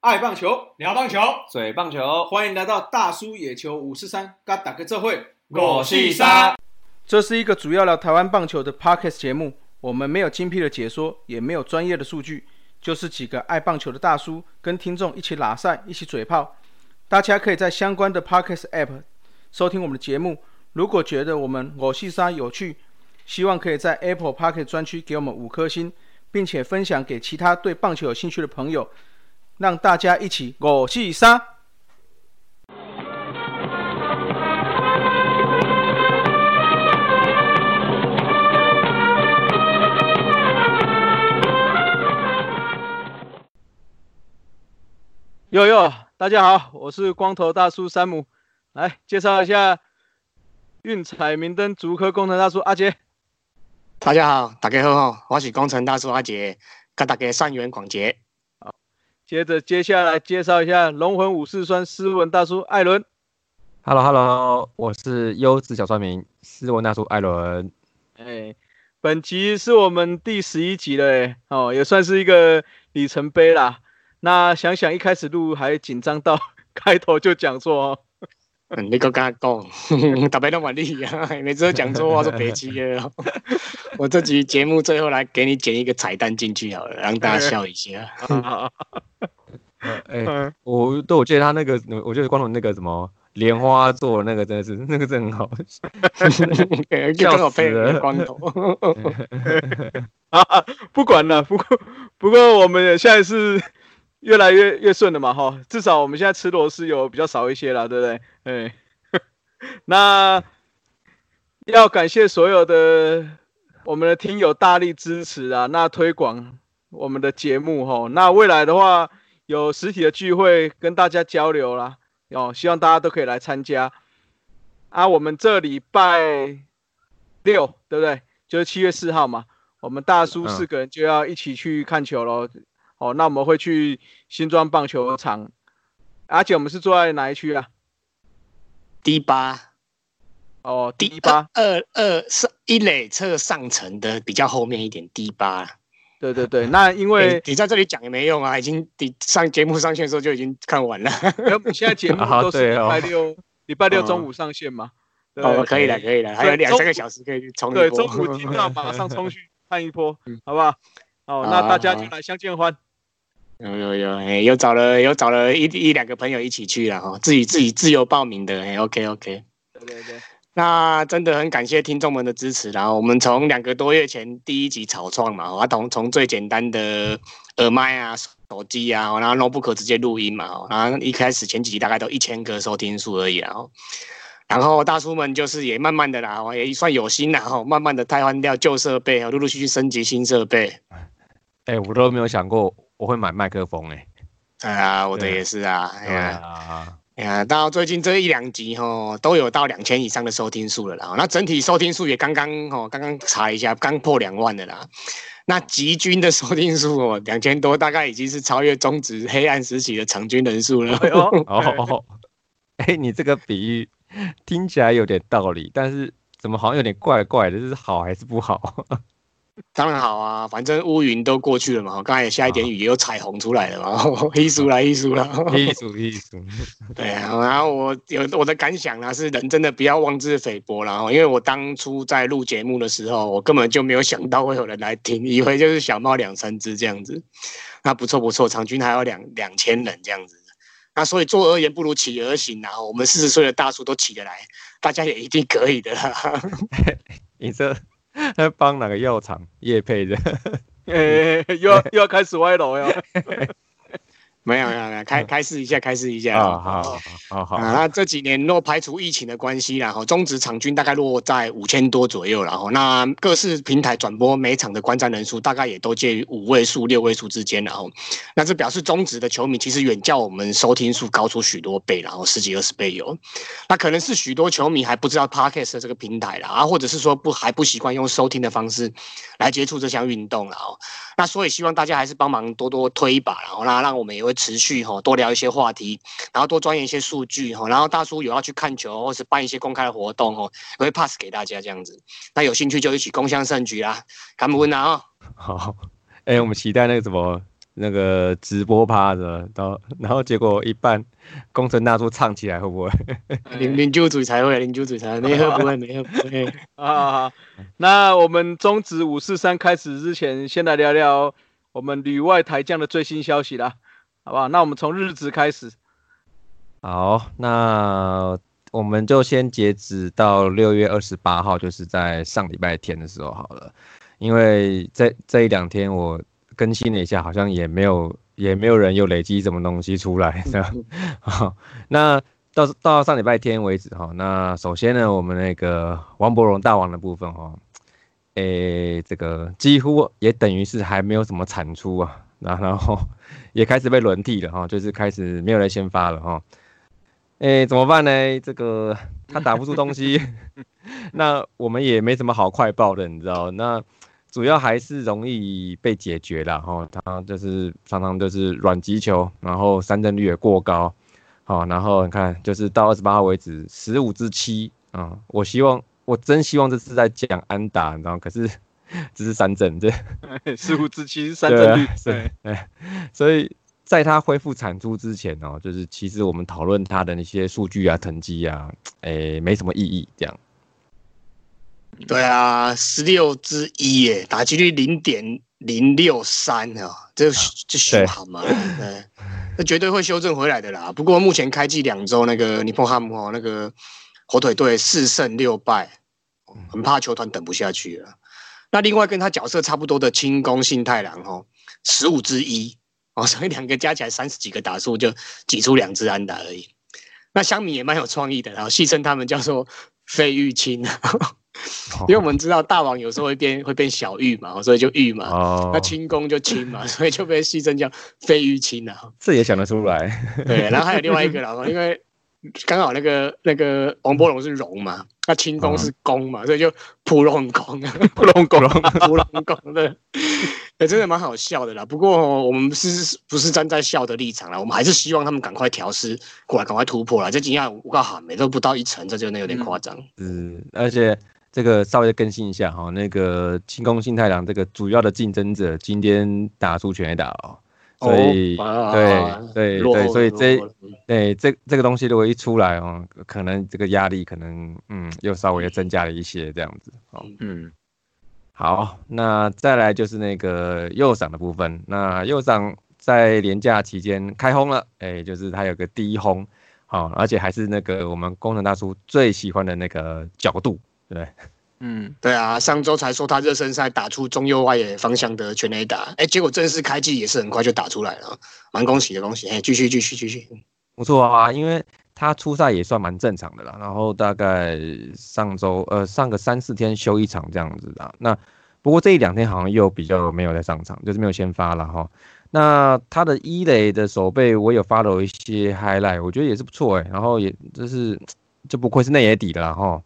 爱棒球，聊棒球，嘴棒球，欢迎来到大叔野球五四三，嘎打个这会。我是三，这是一个主要聊台湾棒球的 podcast 节目。我们没有精辟的解说，也没有专业的数据，就是几个爱棒球的大叔跟听众一起拉赛，一起嘴炮。大家可以在相关的 podcast app 收听我们的节目。如果觉得我们我是沙有趣，希望可以在 Apple Podcast 专区给我们五颗星，并且分享给其他对棒球有兴趣的朋友，让大家一起我是沙。哟哟，大家好，我是光头大叔山姆，来介绍一下运彩明灯竹科工程大叔阿杰。大家好，大家好，我是工程大叔阿杰，跟大家善缘广结。好，接着接下来介绍一下龙魂武士酸斯文大叔艾伦。Hello Hello，我是优质小村民斯文大叔艾伦。哎，本集是我们第十一集了，哦，也算是一个里程碑啦。那想想一开始录还紧张到 开头就讲错哦。嗯，你跟他讲，特别都蛮厉害，每次都讲错话说别气了。我这集节目最后来给你剪一个彩蛋进去好了，让大家笑一下。哎，我对我记得他那个，我觉得光头那个什么莲花座那个真的是那个真很好，笑死了光头。啊，不管了，不过不过我们现在是。越来越越顺了嘛，哈，至少我们现在吃螺丝有比较少一些了，对不对？哎，那要感谢所有的我们的听友大力支持啊，那推广我们的节目哈，那未来的话有实体的聚会跟大家交流啦，哦，希望大家都可以来参加啊。我们这礼拜六对不对？就是七月四号嘛，我们大叔四个人就要一起去看球喽。哦，那我们会去新庄棒球场，而且我们是坐在哪一区啊？D 八。哦，D 八二二是一垒侧上层的比较后面一点，D 八。对对对，那因为你在这里讲也没用啊，已经你上节目上线的时候就已经看完了。现在节目 都是礼拜六，礼拜六中午上线嘛。哦，可以了，可以了，还有两三个小时可以去冲一波。对，中午听到马上冲去看一波，好不好？哦，那大家就来相见欢。有有有，哎，又找了又找了一一两个朋友一起去了哈，自己自己 自由报名的，哎，OK OK。对对对，那真的很感谢听众们的支持。然后我们从两个多月前第一集草创嘛，我从从最简单的耳麦啊、手机啊，然后 notebook 直接录音嘛，然后一开始前几集大概都一千个收听数而已，然后然后大叔们就是也慢慢的啦，也算有心啦，哈，慢慢的替换掉旧设备，陆陆续续升级新设备。哎，我都没有想过。我会买麦克风 诶，对啊，我的也是啊，哎呀，哎呀，到最近这一两集哦，都有到两千以上的收听数了啦。那整体收听数也刚刚哦，刚刚查一下，刚破两万的啦。那集均的收听数哦，两千多，大概已经是超越中职黑暗时期的场均人数了。哦，哎，你这个比喻听起来有点道理，但是怎么好像有点怪怪的？这是好还是不好？当然好啊，反正乌云都过去了嘛，刚才也下一点雨，也有彩虹出来了嘛，艺术啦，艺术啦，艺术艺术。对啊，然后我有我的感想呢，是人真的不要妄自菲薄了因为我当初在录节目的时候，我根本就没有想到会有人来听，以为就是小猫两三只这样子。那不错不错，场均还有两两千人这样子。那所以坐而言不如起而行啊，我们四十岁的大叔都起得来，大家也一定可以的。你这。在 帮哪个药厂叶配的？哎，又要又要开始歪楼呀！没有没有没有，开开示一下，开示一下啊！好好好好那这几年若排除疫情的关系，然后中职场均大概落在五千多左右，然后那各式平台转播每场的观战人数大概也都介于五位数、六位数之间，然后那这表示中职的球迷其实远较我们收听数高出许多倍，然后十几二十倍有。那可能是许多球迷还不知道 Podcast 这个平台啦，啊，或者是说不还不习惯用收听的方式来接触这项运动了哦。那所以希望大家还是帮忙多多推一把，然后那让我们也会。持续哈，多聊一些话题，然后多钻研一些数据哈，然后大叔有要去看球或是办一些公开的活动哦，我会 pass 给大家这样子。那有兴趣就一起共襄盛举啦，感恩啊！好，哎，我们期待那个什么。那个直播趴的，到然后结果一半，工程大叔唱起来会不会？零零九组才会，零九组才会，没喝不会，没喝不会 啊。那我们中止五四三开始之前，先来聊聊我们旅外台将的最新消息啦，好不好？那我们从日子开始。好，那我们就先截止到六月二十八号，就是在上礼拜天的时候好了，因为这这一两天我。更新了一下，好像也没有，也没有人有累积什么东西出来。好，那到到上礼拜天为止哈，那首先呢，我们那个王伯荣大王的部分哈，诶，这个几乎也等于是还没有什么产出啊，然后也开始被轮替了哈，就是开始没有人先发了哈。诶，怎么办呢？这个他打不出东西，那我们也没什么好快报的，你知道那。主要还是容易被解决了哈，他就是常常就是软击球，然后三振率也过高，好，然后你看就是到二十八号为止十五支七啊，我希望我真希望这是在讲安打，你知道可是这是三振，这十五支七是三振率，对，所以在他恢复产出之前哦，就是其实我们讨论他的那些数据啊、成绩啊，诶，没什么意义这样。对啊，十六之一耶，打击率零点零六三啊，这这修好吗？对，那绝对会修正回来的啦。不过目前开季两周，那个尼泊汉姆哦，那个火腿队四胜六败，很怕球团等不下去了。那另外跟他角色差不多的轻功信太郎哦，十五之一哦，所以两个加起来三十几个打数就挤出两支安打而已。那香米也蛮有创意的，然后戏称他们叫做费玉清。因为我们知道大王有时候会变会变小玉嘛，所以就玉嘛，那轻功就轻嘛，所以就被戏称叫飞玉清啊。这也想得出来。对，然后还有另外一个啦，因为刚好那个那个王波龙是龙嘛，那轻功是弓嘛，所以就普龙弓，普龙弓，普龙弓的，也真的蛮好笑的啦。不过我们是不是站在笑的立场啦？我们还是希望他们赶快调试过来，赶快突破啦。这几样我告好，每都不到一层，这就那有点夸张。嗯，而且。这个稍微更新一下哈，那个清宫新太郎这个主要的竞争者今天打出全垒打哦，所以对对对，所以这对这这个东西如果一出来哦，可能这个压力可能嗯又稍微增加了一些这样子哦嗯，好，那再来就是那个右掌的部分，那右掌在年假期间开轰了，哎，就是它有个第一轰，好，而且还是那个我们工程大叔最喜欢的那个角度。对，嗯，对啊，上周才说他热身赛打出中右外野方向的全垒打，哎，结果正式开季也是很快就打出来了，蛮恭喜的，恭喜！哎，继续，继续，继续，不错啊，因为他初赛也算蛮正常的啦，然后大概上周呃上个三四天休一场这样子的，那不过这一两天好像又比较没有在上场，就是没有先发了哈。那他的一垒的手背我有发了一些 highlight，我觉得也是不错哎，然后也就是就不愧是内野底的啦哈。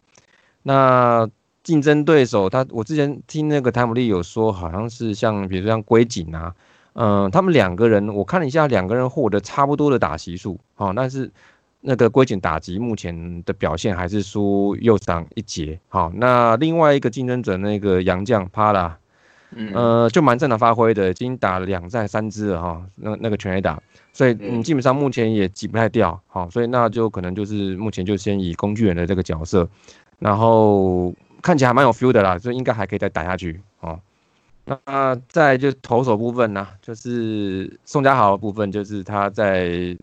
那竞争对手，他我之前听那个汤姆利有说，好像是像比如像龟井啊，嗯，他们两个人，我看了一下，两个人获得差不多的打席数，好，但是那个龟井打击目前的表现还是输右长一截，好，那另外一个竞争者那个杨将帕拉，呃，就蛮正常发挥的，已经打了两战三支了哈，那那个全 A 打，所以嗯，基本上目前也挤不太掉，好，所以那就可能就是目前就先以工具人的这个角色。然后看起来还蛮有 feel 的啦，所以应该还可以再打下去哦。那再就投手部分呢，就是宋家豪的部分，就是他在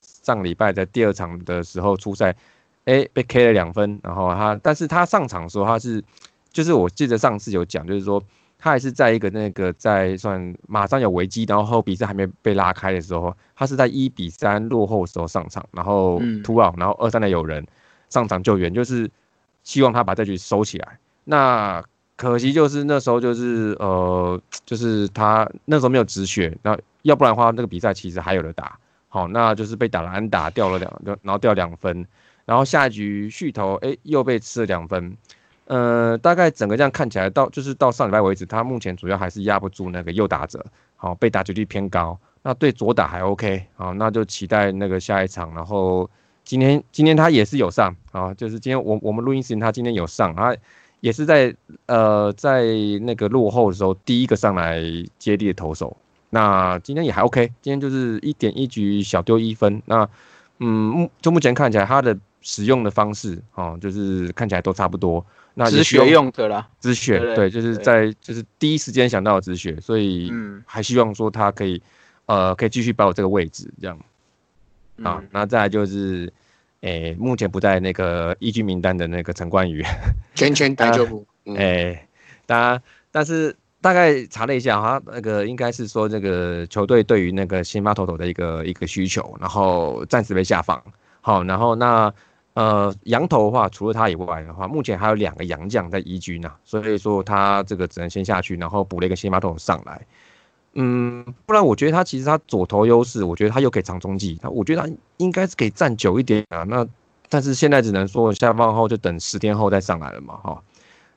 上礼拜在第二场的时候出赛，哎被 K 了两分，然后他，但是他上场时候他是，就是我记得上次有讲，就是说他还是在一个那个在算马上有危机，然后比赛还没被拉开的时候，他是在一比三落后时候上场，然后突奥，然后二三的有人上场救援，就是。希望他把这局收起来。那可惜就是那时候就是呃，就是他那时候没有止血，那要不然的话，那个比赛其实还有的打。好，那就是被打了安打掉了两个，然后掉两分，然后下一局续投，哎，又被吃了两分。呃，大概整个这样看起来，到就是到上礼拜为止，他目前主要还是压不住那个右打者，好，被打击率偏高。那对左打还 OK 好，那就期待那个下一场。然后今天今天他也是有上啊，就是今天我我们录音时间他今天有上，他也是在呃在那个落后的时候第一个上来接力的投手。那今天也还 OK，今天就是一点一局小丢一分。那嗯目就目前看起来他的使用的方式哦，就是看起来都差不多。那止血用的啦，止血对，就是在就是第一时间想到止血，所以还希望说他可以呃可以继续保有这个位置这样。啊，那再来就是诶目前不在那个一军名单的那个陈冠宇，全全大就不诶，当然但是大概查了一下哈，那个应该是说这个球队对于那个先发投手的一个一个需求，然后暂时被下放。好，然后那。呃，羊头的话，除了他以外的话，目前还有两个洋将在移军呐，所以说他这个只能先下去，然后补了一个先发投手上来。嗯，不然我觉得他其实他左投优势，我觉得他又可以长中继，他我觉得他应该是可以站久一点啊。那但是现在只能说下放后就等十天后再上来了嘛，哈。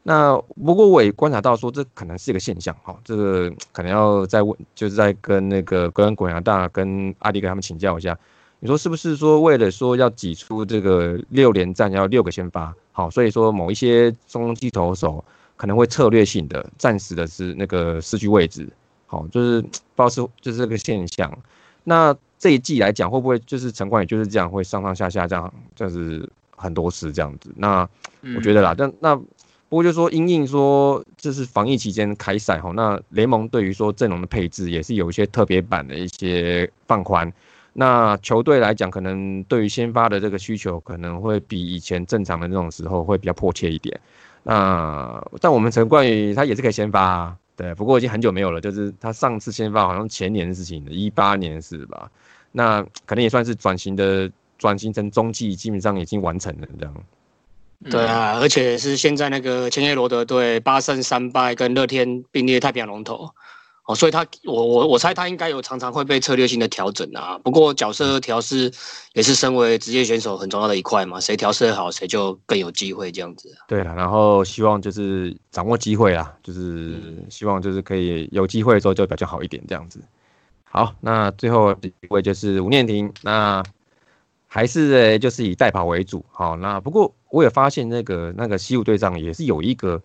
那不过我也观察到说这可能是一个现象，哈，这个可能要再问，就是在跟那个跟滚阳大跟阿迪跟他们请教一下。你说是不是说为了说要挤出这个六连战要六个先发，好，所以说某一些中继投手可能会策略性的暂时的是那个失去位置，好，就是 不知道是就是这个现象。那这一季来讲会不会就是陈冠宇就是这样会上上下下这样，就是很多次这样子？那我觉得啦，但那不过就说因应说这是防疫期间开赛哈，那联盟对于说阵容的配置也是有一些特别版的一些放宽。那球队来讲，可能对于先发的这个需求，可能会比以前正常的那种时候会比较迫切一点。那但我们陈冠宇他也是可以先发，啊，对，不过已经很久没有了，就是他上次先发好像前年的事情，一八年是吧？那可能也算是转型的转型成中继，基本上已经完成了这样。对啊，而且是现在那个千叶罗德队八胜三败，跟乐天并列太平洋龙头。哦，所以他我我我猜他应该有常常会被策略性的调整啊。不过角色调试也是身为职业选手很重要的一块嘛，谁调试好，谁就更有机会这样子。对了，然后希望就是掌握机会啊，就是希望就是可以有机会的时候就表现好一点这样子。好，那最后一位就是吴念婷，那还是就是以代跑为主。好，那不过我也发现那个那个西武队长也是有一个。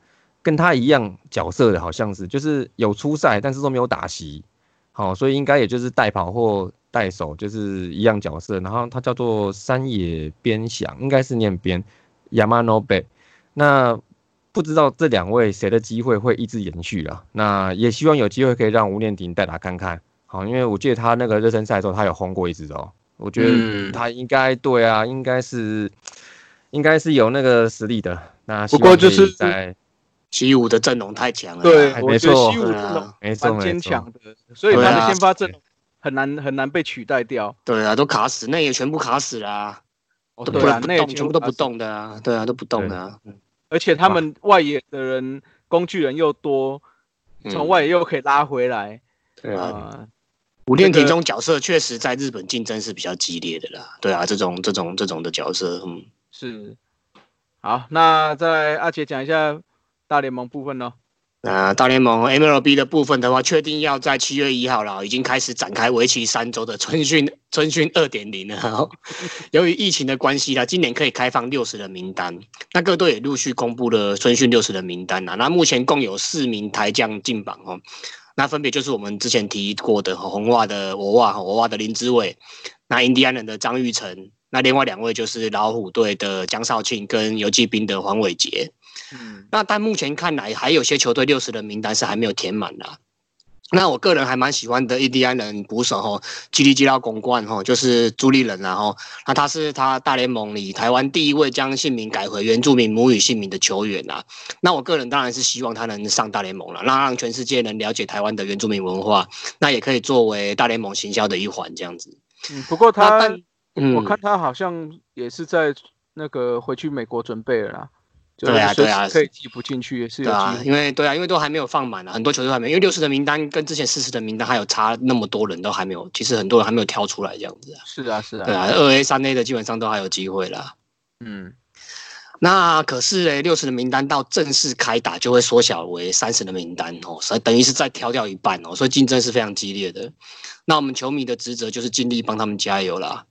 跟他一样角色的，好像是就是有出赛，但是都没有打席，好，所以应该也就是代跑或代守，就是一样角色。然后他叫做山野边响，应该是念边 Yamanobe。那不知道这两位谁的机会会一直延续啊？那也希望有机会可以让吴念婷代打看看，好，因为我记得他那个热身赛的时候他有轰过一支哦，我觉得他应该对啊，应该是应该是有那个实力的。那不过就是在。西武的阵容太强了，对，我觉得西武阵容蛮坚强的，所以他的先发阵容很难很难被取代掉。对啊，都卡死，那也全部卡死啦，对啊，那全部都不动的啊，对啊，都不动的啊。而且他们外野的人工具人又多，从外野又可以拉回来。对啊，五练体中角色确实在日本竞争是比较激烈的啦。对啊，这种这种这种的角色，嗯，是。好，那再阿杰讲一下。大联盟部分呢？那大联盟 MLB 的部分的话，确定要在七月一号了，已经开始展开为期三周的春训，春训二点零了。由于疫情的关系啦，今年可以开放六十人名单，那各队也陆续公布了春训六十人名单啦。那目前共有四名台将进榜哦，那分别就是我们之前提过的红袜的我袜，我袜的林志伟，那印第安人的张玉成，那另外两位就是老虎队的江少庆跟游击兵的黄伟杰。嗯，那但目前看来，还有些球队六十人名单是还没有填满的。那我个人还蛮喜欢的印第安人捕手吼，吉利吉拉公冠吼，就是朱立人然后，那他是他大联盟里台湾第一位将姓名改回原住民母语姓名的球员啊。那我个人当然是希望他能上大联盟了，那让全世界能了解台湾的原住民文化，那也可以作为大联盟行销的一环这样子。嗯，不过他，我看他好像也是在那个回去美国准备了啦。对啊，对啊，可以挤不进去也是有啊，因为对啊，因为都还没有放满啊，很多球队还没，因为六十的名单跟之前四十的名单还有差那么多人都还没有，其实很多人还没有挑出来这样子啊。是啊，是啊。对啊，二 A、三 A 的基本上都还有机会啦。嗯，那可是诶，六十的名单到正式开打就会缩小为三十的名单哦，所以等于是再挑掉一半哦，所以竞争是非常激烈的。那我们球迷的职责就是尽力帮他们加油啦。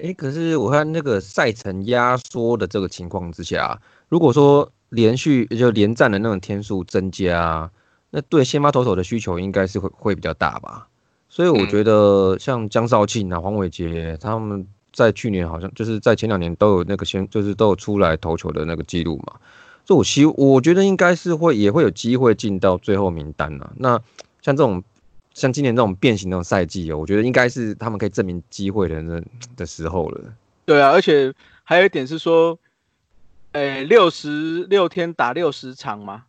哎，可是我看那个赛程压缩的这个情况之下，如果说连续就连战的那种天数增加，那对先发投手的需求应该是会会比较大吧？所以我觉得像江少庆啊、黄伟杰他们在去年好像就是在前两年都有那个先就是都有出来投球的那个记录嘛，所以我希我觉得应该是会也会有机会进到最后名单了。那像这种。像今年这种变形那种赛季哦，我觉得应该是他们可以证明机会的那的时候了。对啊，而且还有一点是说，诶，六十六天打六十场嘛，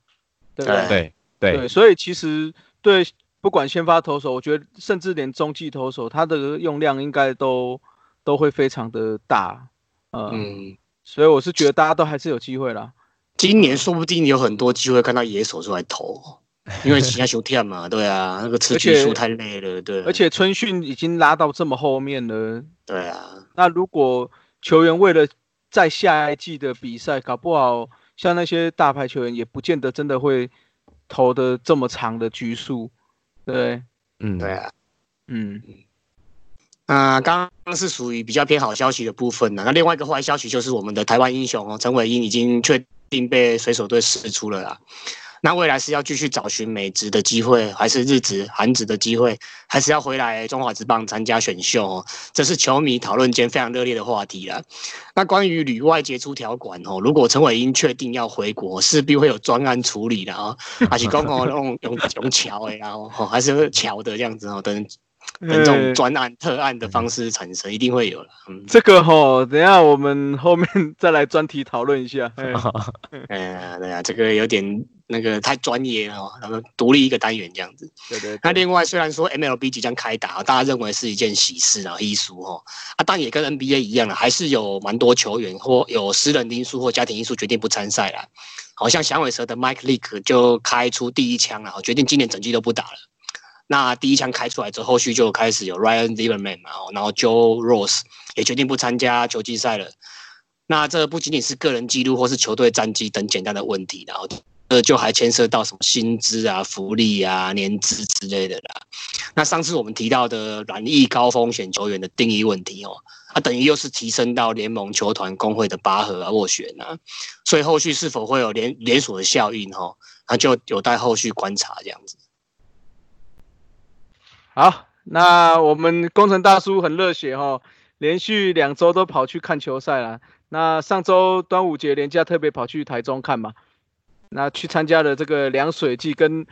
对不对？对对，所以其实对不管先发投手，我觉得甚至连中继投手，他的用量应该都都会非常的大。嗯，所以我是觉得大家都还是有机会啦。今年说不定有很多机会看到野手出来投。因为其他球跳嘛，对啊，那个吃局数太累了，对。而且春训已经拉到这么后面了，对啊。那如果球员为了在下一季的比赛，搞不好像那些大牌球员也不见得真的会投的这么长的局数，对，嗯，对啊，嗯。啊，刚刚是属于比较偏好消息的部分呢。那另外一个坏消息就是我们的台湾英雄哦，陈伟英已经确定被水手队释出了啦。那未来是要继续找寻美职的机会，还是日职、韩职的机会，还是要回来中华职棒参加选秀？哦，这是球迷讨论间非常热烈的话题了。那关于旅外杰出条款哦，如果陈伟英确定要回国，势必会有专案处理的啊，还是刚好用用用桥的，然后还是桥的这样子哦，等。这种专案特案的方式产生，一定会有了。嗯，这个哈，等下我们后面 再来专题讨论一下。哎呀，对啊，这个有点那个太专业哦，然后独立一个单元这样子。对对。那另外，虽然说 MLB 即将开打，大家认为是一件喜事啊，艺术哈啊，但也跟 NBA 一样了，还是有蛮多球员或有私人因素或家庭因素决定不参赛了。好像响尾蛇的 Mike Leake 就开出第一枪了，决定今年整季都不打了。那第一枪开出来之后，后续就开始有 Ryan Zimmerman 嘛，然后 Joe Rose 也决定不参加球季赛了。那这不仅仅是个人记录或是球队战绩等简单的问题，然后这就还牵涉到什么薪资啊、福利啊、年资之类的啦。那上次我们提到的软翼高风险球员的定义问题哦，啊，等于又是提升到联盟球团工会的拔河啊、斡旋啊，所以后续是否会有连连锁的效应哈，那就有待后续观察这样子。好，那我们工程大叔很热血哈，连续两周都跑去看球赛了。那上周端午节连假特别跑去台中看嘛，那去参加了这个凉水季，跟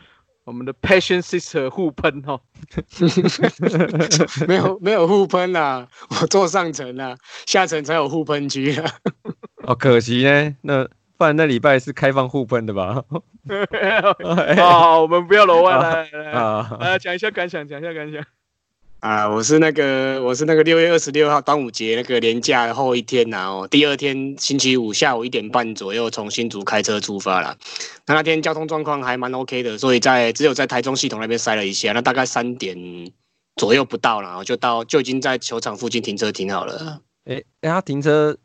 我们的 Passion Sister 互喷哦。没有没有互喷啊，我坐上层啊，下层才有互喷区啊。哦，可惜呢，那。不然那礼拜是开放互喷的吧？好，我们不要楼外来来来，讲一下感想，讲一下感想。啊，我是那个，我是那个六月二十六号端午节那个年假的后一天呐，哦，第二天星期五下午一点半左右从新竹开车出发了。那那天交通状况还蛮 OK 的，所以在只有在台中系统那边塞了一下，那大概三点左右不到了，就到就已经在球场附近停车停好了。哎，他停车。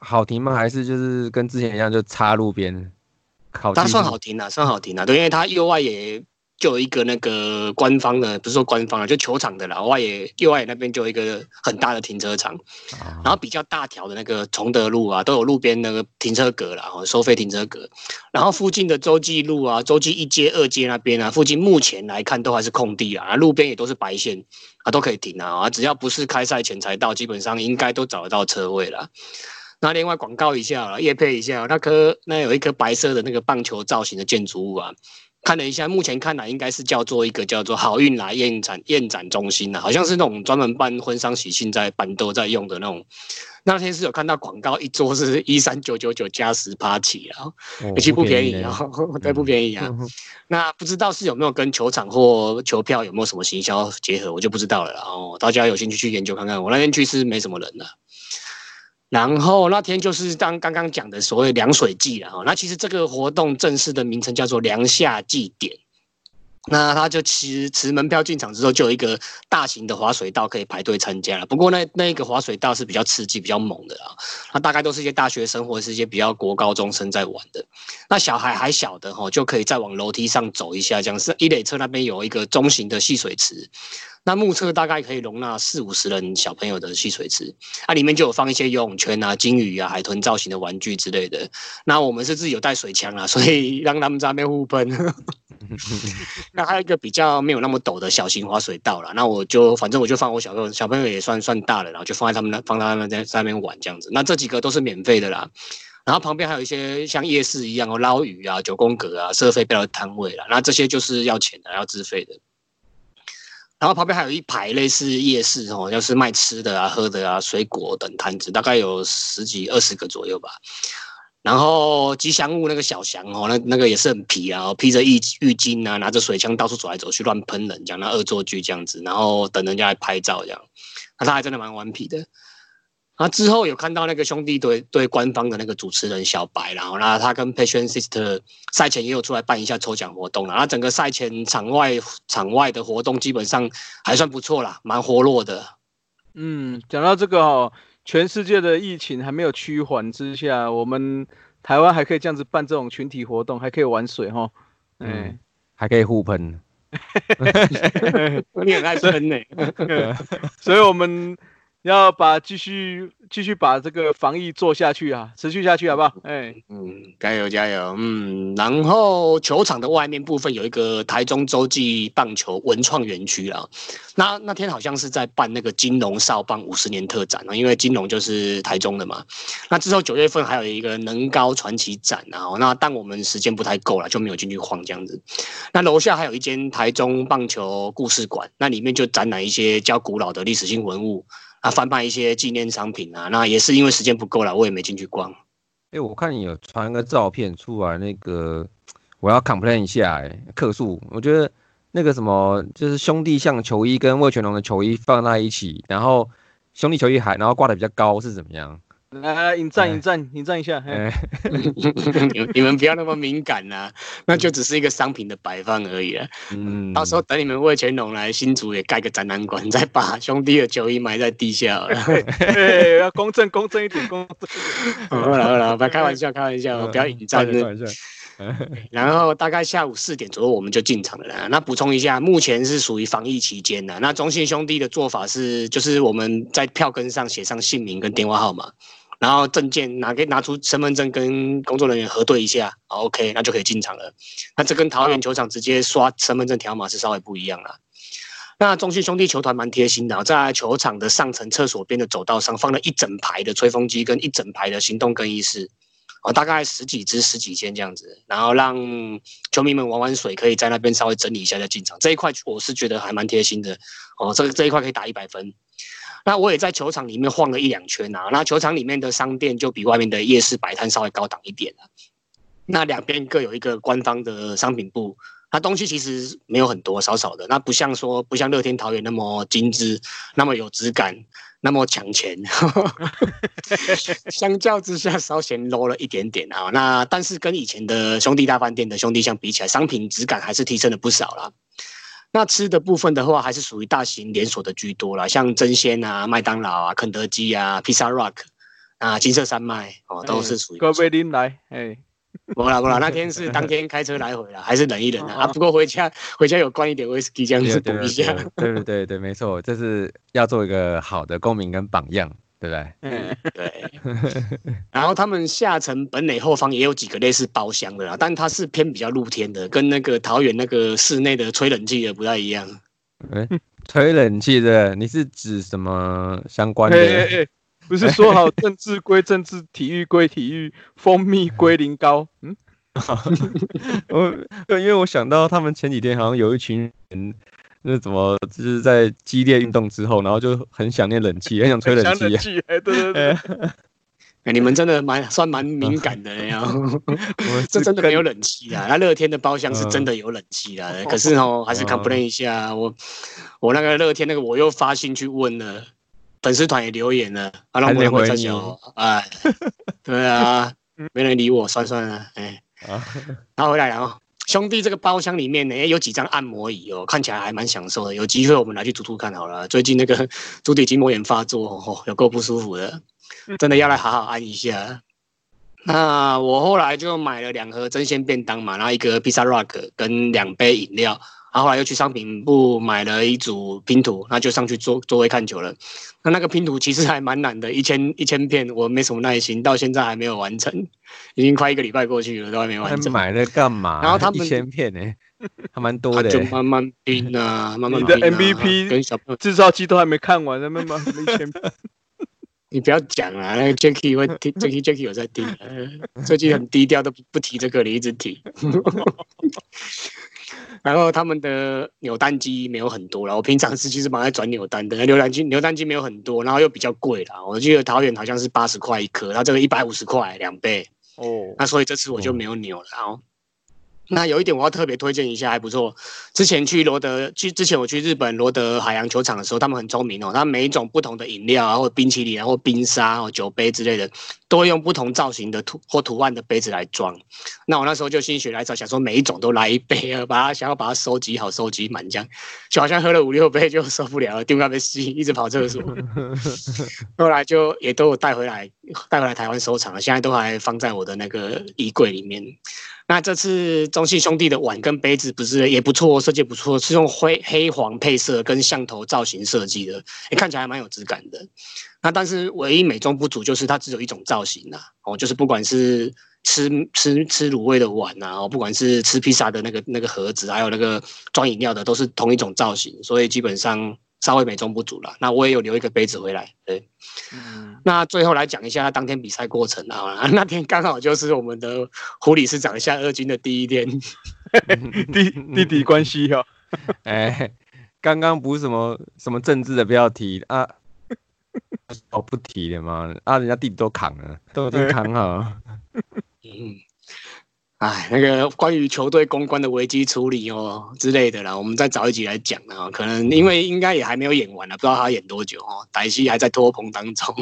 好停吗？还是就是跟之前一样，就插路边？它算好停啊，算好停啊。对，因为它右外也就有一个那个官方的，不是说官方啊，就球场的啦。外野右外野那边就有一个很大的停车场，然后比较大条的那个崇德路啊，都有路边那个停车格啦，收费停车格。然后附近的洲际路啊，洲际一街、二街那边啊，附近目前来看都还是空地啊，路边也都是白线啊，都可以停啊。啊，只要不是开赛前才到，基本上应该都找得到车位了。那另外广告一下了，叶配一下，那颗那有一颗白色的那个棒球造型的建筑物啊，看了一下，目前看来应该是叫做一个叫做好运来宴展宴展中心啊，好像是那种专门办婚丧喜庆在办都在用的那种。那天是有看到广告，一桌是一三九九九加十八起啊，其实不便宜啊，对，不便宜啊。那不知道是有没有跟球场或球票有没有什么行销结合，我就不知道了。然后大家有兴趣去研究看看。我那天去是没什么人的。然后那天就是当刚刚讲的所谓凉水季了哈，那其实这个活动正式的名称叫做凉夏祭典。那他就持持门票进场之后，就有一个大型的滑水道可以排队参加了。不过那那一个滑水道是比较刺激、比较猛的啦。那大概都是一些大学生或者是一些比较国高中生在玩的。那小孩还小的哈，就可以再往楼梯上走一下，这样是一垒车那边有一个中型的戏水池。那目测大概可以容纳四五十人小朋友的戏水池，它里面就有放一些游泳圈啊、金鱼啊、海豚造型的玩具之类的。那我们是自己有带水枪啊，所以让他们在那边互喷。那还有一个比较没有那么陡的小型滑水道了，那我就反正我就放我小朋友，小朋友也算算大了，然后就放在他们那，放在他们在在那边玩这样子。那这几个都是免费的啦，然后旁边还有一些像夜市一样哦，捞鱼啊、九宫格啊、设飞镖的摊位啦，那这些就是要钱的，要自费的。然后旁边还有一排类似夜市哦，就是卖吃的啊、喝的啊、水果等摊子，大概有十几二十个左右吧。然后吉祥物那个小祥哦，那那个也是很皮啊，披着浴浴巾啊，拿着水枪到处走来走去乱喷人，讲那恶作剧这样子，然后等人家来拍照这样。那他还真的蛮顽皮的。啊，之后有看到那个兄弟队对官方的那个主持人小白，然后那他跟 Passion Sister 赛前也有出来办一下抽奖活动了。那整个赛前场外场外的活动基本上还算不错啦，蛮活络的。嗯，讲到这个哦，全世界的疫情还没有趋缓之下，我们台湾还可以这样子办这种群体活动，还可以玩水哈。嗯，还可以互喷。你很爱喷呢，所以我们。要把继续继续把这个防疫做下去啊，持续下去好不好？哎，嗯，加油加油，嗯。然后球场的外面部分有一个台中洲际棒球文创园区啊，那那天好像是在办那个金龙少棒五十年特展啊，因为金龙就是台中的嘛。那之后九月份还有一个能高传奇展啊，那但我们时间不太够了，就没有进去晃这样子。那楼下还有一间台中棒球故事馆，那里面就展览一些较古老的历史性文物。啊，贩卖一些纪念商品啊，那也是因为时间不够了，我也没进去逛。哎，我看你有传个照片出来，那个我要 complain 一下，哎，客诉，我觉得那个什么，就是兄弟像球衣跟魏全龙的球衣放在一起，然后兄弟球衣还然后挂的比较高，是怎么样？来引战引战引战一下，你你们不要那么敏感呐，那就只是一个商品的摆放而已啊。嗯，到时候等你们魏全龙来新竹也盖个展览馆，再把兄弟的球衣埋在地下。对，要公正公正一点，公正。好了好了，不要开玩笑开玩笑，不要引战。然后大概下午四点左右我们就进场了啦。那补充一下，目前是属于防疫期间的。那中信兄弟的做法是，就是我们在票根上写上姓名跟电话号码。然后证件拿给拿出身份证跟工作人员核对一下，OK，那就可以进场了。那这跟桃园球场直接刷身份证条码是稍微不一样了。那中信兄弟球团蛮贴心的，在球场的上层厕所边的走道上放了一整排的吹风机跟一整排的行动更衣室，哦，大概十几只十几间这样子，然后让球迷们玩玩水，可以在那边稍微整理一下再进场。这一块我是觉得还蛮贴心的，哦，这个这一块可以打一百分。那我也在球场里面晃了一两圈啊，那球场里面的商店就比外面的夜市摆摊稍微高档一点了。那两边各有一个官方的商品部，它东西其实没有很多，少少的。那不像说不像乐天桃园那么精致，那么有质感，那么抢钱。相较之下稍显 low 了一点点啊。那但是跟以前的兄弟大饭店的兄弟相比起来，商品质感还是提升了不少啦。那吃的部分的话，还是属于大型连锁的居多啦，像真鲜啊、麦当劳啊、肯德基啊、披萨 rock 啊、金色山脉哦，都是属于。各位您来，哎，不啦不啦，那天是当天开车来回啦，还是忍一忍啊。啊，不过回家回家有灌一点威士忌这样子补一下。对对对对，没错，这是要做一个好的公民跟榜样。对不对？嗯，对。然后他们下层本垒后方也有几个类似包厢的啦，但它是偏比较露天的，跟那个桃园那个室内的吹冷气的不太一样。哎，吹冷气的，你是指什么相关的？不是说好政治归政治，体育归体育，蜂蜜归零高？嗯，我因为我想到他们前几天好像有一群人。那怎么就是在激烈运动之后，然后就很想念冷气，很想吹冷气。对对对，你们真的蛮算蛮敏感的呀。我这真的没有冷气啊，那乐天的包厢是真的有冷气啊。可是哦，还是 complain 一下，我我那个乐天那个我又发信去问了，粉丝团也留言了，啊，让我回再讲。哎，对啊，没人理我，算算了，哎，他回来了哦。兄弟这个包厢里面呢，有几张按摩椅哦，看起来还蛮享受的。有机会我们来去涂涂看好了。最近那个足底筋膜炎发作，哦，有够不舒服的，真的要来好好按一下。那我后来就买了两盒真鲜便当嘛，然后一个披萨 rock 跟两杯饮料。然后后来又去商品部买了一组拼图，那就上去座座位看球了。那那个拼图其实还蛮难的，一千一千片，我没什么耐心，到现在还没有完成，已经快一个礼拜过去了，都还没完成。买了干嘛？然后他们一千片呢，还蛮多的。就慢慢拼啊，慢慢拼。你的 MVP 跟小朋友制造机都还没看完，那慢慢一千片。你不要讲啊，那个 Jacky 会听，Jacky Jacky 有在听，最近很低调，都不提这个，你一直提。然后他们的扭蛋机没有很多了，我平常是其实蛮爱转扭蛋的，扭蛋机扭蛋机没有很多，然后又比较贵啦。我记得桃园好像是八十块一颗，然后这个一百五十块两倍哦，那所以这次我就没有扭了，然后。那有一点我要特别推荐一下，还不错。之前去罗德，去之前我去日本罗德海洋球场的时候，他们很聪明哦，他每一种不同的饮料啊，或冰淇淋啊，或冰沙或酒杯之类的，都会用不同造型的图或图案的杯子来装。那我那时候就心血来潮，想说每一种都来一杯啊，把它想要把它收集好，收集满，这样就好像喝了五六杯就受不了了，丢那边吸，一直跑厕所。后来就也都有带回来，带回来台湾收藏了，现在都还放在我的那个衣柜里面。那这次中信兄弟的碗跟杯子不是也不错，设计不错，是用灰黑黄配色跟象头造型设计的，也看起来还蛮有质感的。那但是唯一美中不足就是它只有一种造型呐，哦，就是不管是吃吃吃卤味的碗呐，哦，不管是吃披萨的那个那个盒子，还有那个装饮料的，都是同一种造型，所以基本上。稍微美中不足了，那我也有留一个杯子回来。对，嗯，那最后来讲一下当天比赛过程啊。那天刚好就是我们的胡理事长下二军的第一天，弟弟弟关系哦。哎，刚刚不是什么什么政治的不要提啊，哦不提了吗？啊，人家弟弟都扛了，都已经扛好。嗯。哎，那个关于球队公关的危机处理哦之类的啦，我们再找一集来讲啊。可能因为应该也还没有演完呢，不知道他演多久哦。歹戏还在拖棚当中。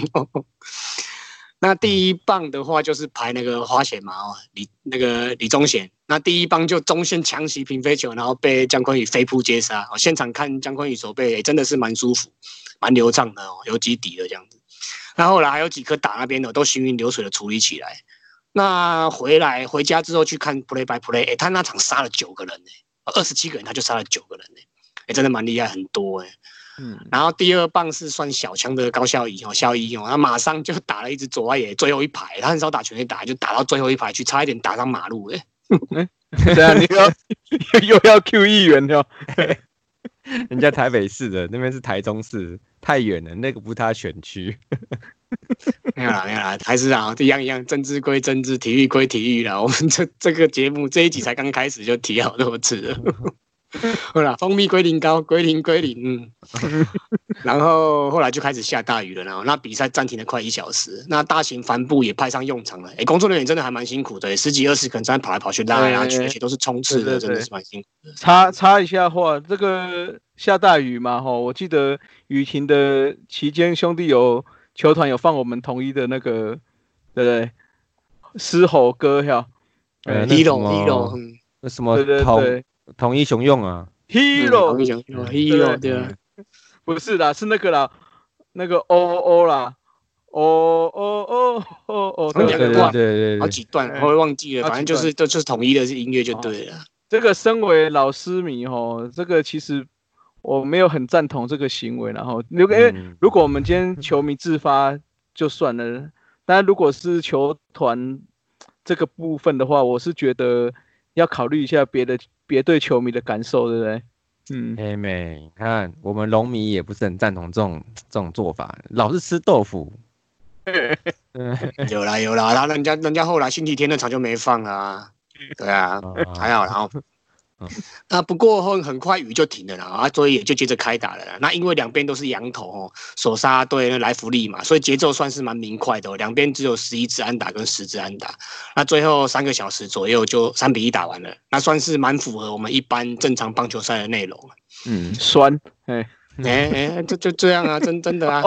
那第一棒的话就是排那个花显嘛哦，李那个李宗贤。那第一棒就中线强袭平飞球，然后被姜昆宇飞扑接杀。哦现场看姜昆宇手背也真的是蛮舒服、蛮流畅的哦，有几底的这样子。那后来还有几颗打那边的都行云流水的处理起来。那回来回家之后去看 play by play，哎，他那场杀了九个人呢，二十七个人他就杀了九个人呢，哎，真的蛮厉害，很多哎。嗯，然后第二棒是算小枪的高孝仪哦，孝仪哦，他马上就打了一支左外野最后一排，他很少打全垒打，就打到最后一排去，差一点打上马路哎。对啊，你要 又要 Q 议员哦，人家台北市的那边是台中市，太远了，那个不是他选区。没有啦，没有啦，还是啊，一样一样，政治归政治，体育归体育啦。我们这这个节目这一集才刚开始就提好多次了。好啦，蜂蜜归零高，归零归零，嗯。然后后来就开始下大雨了，然后那比赛暂停了快一小时。那大型帆布也派上用场了。哎，工作人员真的还蛮辛苦的，十几二十个人在跑来跑去，拉来拉去，而且都是冲刺的，真的是蛮辛苦的。插插一下话，这个下大雨嘛，哈，我记得雨停的期间，兄弟有。球团有放我们统一的那个，对不对？狮吼歌哈，呃，hero，hero，那什么统统一雄用啊，hero，hero，对，不是啦，是那个啦，那个 o o 啦，o o o o o，对。对对对，好几段我会忘记了，反正就是都就是统一的是音乐就对了。这个身为老师迷吼，这个其实。我没有很赞同这个行为，然后如果因为如果我们今天球迷自发就算了，但如果是球团这个部分的话，我是觉得要考虑一下别的别对球迷的感受，对不对？嗯，妹妹，看我们龙迷也不是很赞同这种这种做法，老是吃豆腐。有啦有啦，然后人家人家后来星期天那场就没放啊，对啊，还好然后。那不过后很快雨就停了啦，啊，所以也就接着开打了。那因为两边都是羊头哦，索沙对来福利嘛，所以节奏算是蛮明快的。两边只有十一支安打跟十支安打，那最后三个小时左右就三比一打完了，那算是蛮符合我们一般正常棒球赛的内容。嗯，酸，哎哎哎，就就这样啊，真真的啊。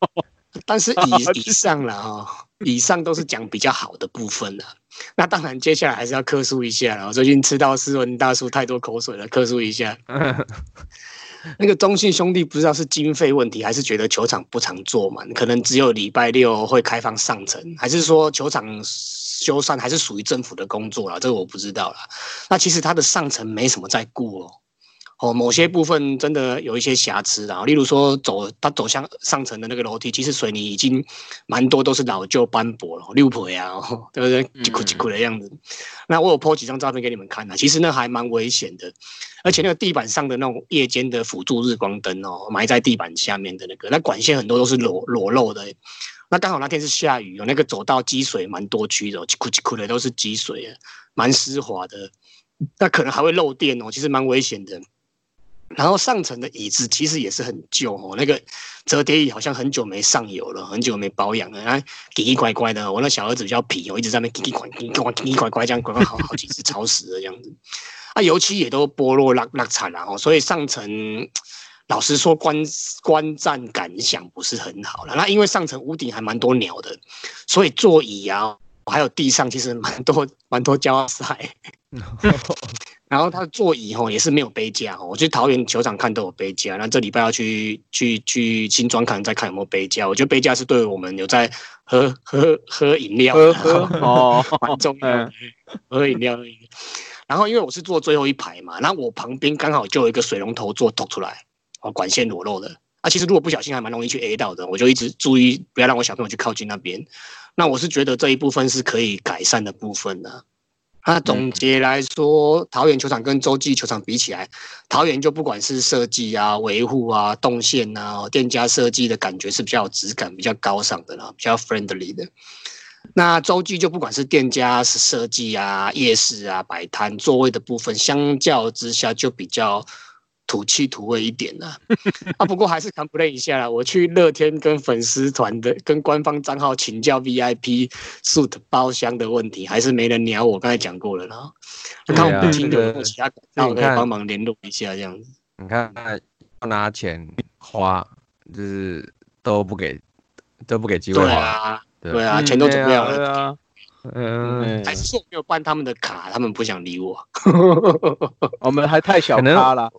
但是以以上了哈，以上都是讲比较好的部分了。那当然，接下来还是要克诉一下了。我最近吃到斯文大叔太多口水了，克诉一下。那个中信兄弟不知道是经费问题，还是觉得球场不常坐满，可能只有礼拜六会开放上层，还是说球场修缮还是属于政府的工作了？这个我不知道了。那其实他的上层没什么在顾哦。哦，某些部分真的有一些瑕疵啊，例如说走它走向上层的那个楼梯，其实水泥已经蛮多都是老旧斑驳了，六婆呀，对不对？几苦几苦的样子。那我有 po 几张照片给你们看啊，其实那还蛮危险的，而且那个地板上的那种夜间的辅助日光灯哦，埋在地板下面的那个，那管线很多都是裸裸露的。那刚好那天是下雨，有那个走道积水蛮多区的，哦几苦几苦的都是积水，蛮湿滑的。那可能还会漏电哦，其实蛮危险的。然后上层的椅子其实也是很旧哦，那个折叠椅好像很久没上油了，很久没保养了，然后奇奇怪怪的。我那小儿子比较皮哦，一直在那奇奇怪怪、奇奇怪怪这样拐拐好好几次，吵死了这样子。啊，油漆也都剥落、烂烂惨了哦，所以上层老实说观观战感想不是很好了。那因为上层屋顶还蛮多鸟的，所以座椅啊，还有地上其实蛮多蛮多 胶塞。然后它的座椅吼也是没有杯架哦，我去桃园球场看都有杯架，那这礼拜要去去去新庄看再看有没有杯架。我觉得杯架是对我们有在喝喝喝饮料，喝 喝哦蛮重要，喝饮料。然后因为我是坐最后一排嘛，然后我旁边刚好就有一个水龙头做凸出来，哦管线裸露的。啊，其实如果不小心还蛮容易去 A 到的，我就一直注意不要让我小朋友去靠近那边。那我是觉得这一部分是可以改善的部分的。那总结来说，桃园球场跟洲际球场比起来，桃园就不管是设计啊、维护啊、动线啊、店家设计的感觉是比较有质感、比较高尚的啦，比较 friendly 的。那洲际就不管是店家是设计啊、夜市啊、摆摊、座位的部分，相较之下就比较。土气土味一点呢，啊，不过还是 complain 一下啦。我去乐天跟粉丝团的、跟官方账号请教 VIP suit 包厢的问题，还是没人鸟我。刚才讲过了啦，看我们听有其他，那我可以帮忙联络一下这样子。你看，要拿钱花，就是都不给，都不给机会花。对啊，对啊，钱都准备好了。嗯，还是说没有办他们的卡，他们不想理我。我们还太小咖了。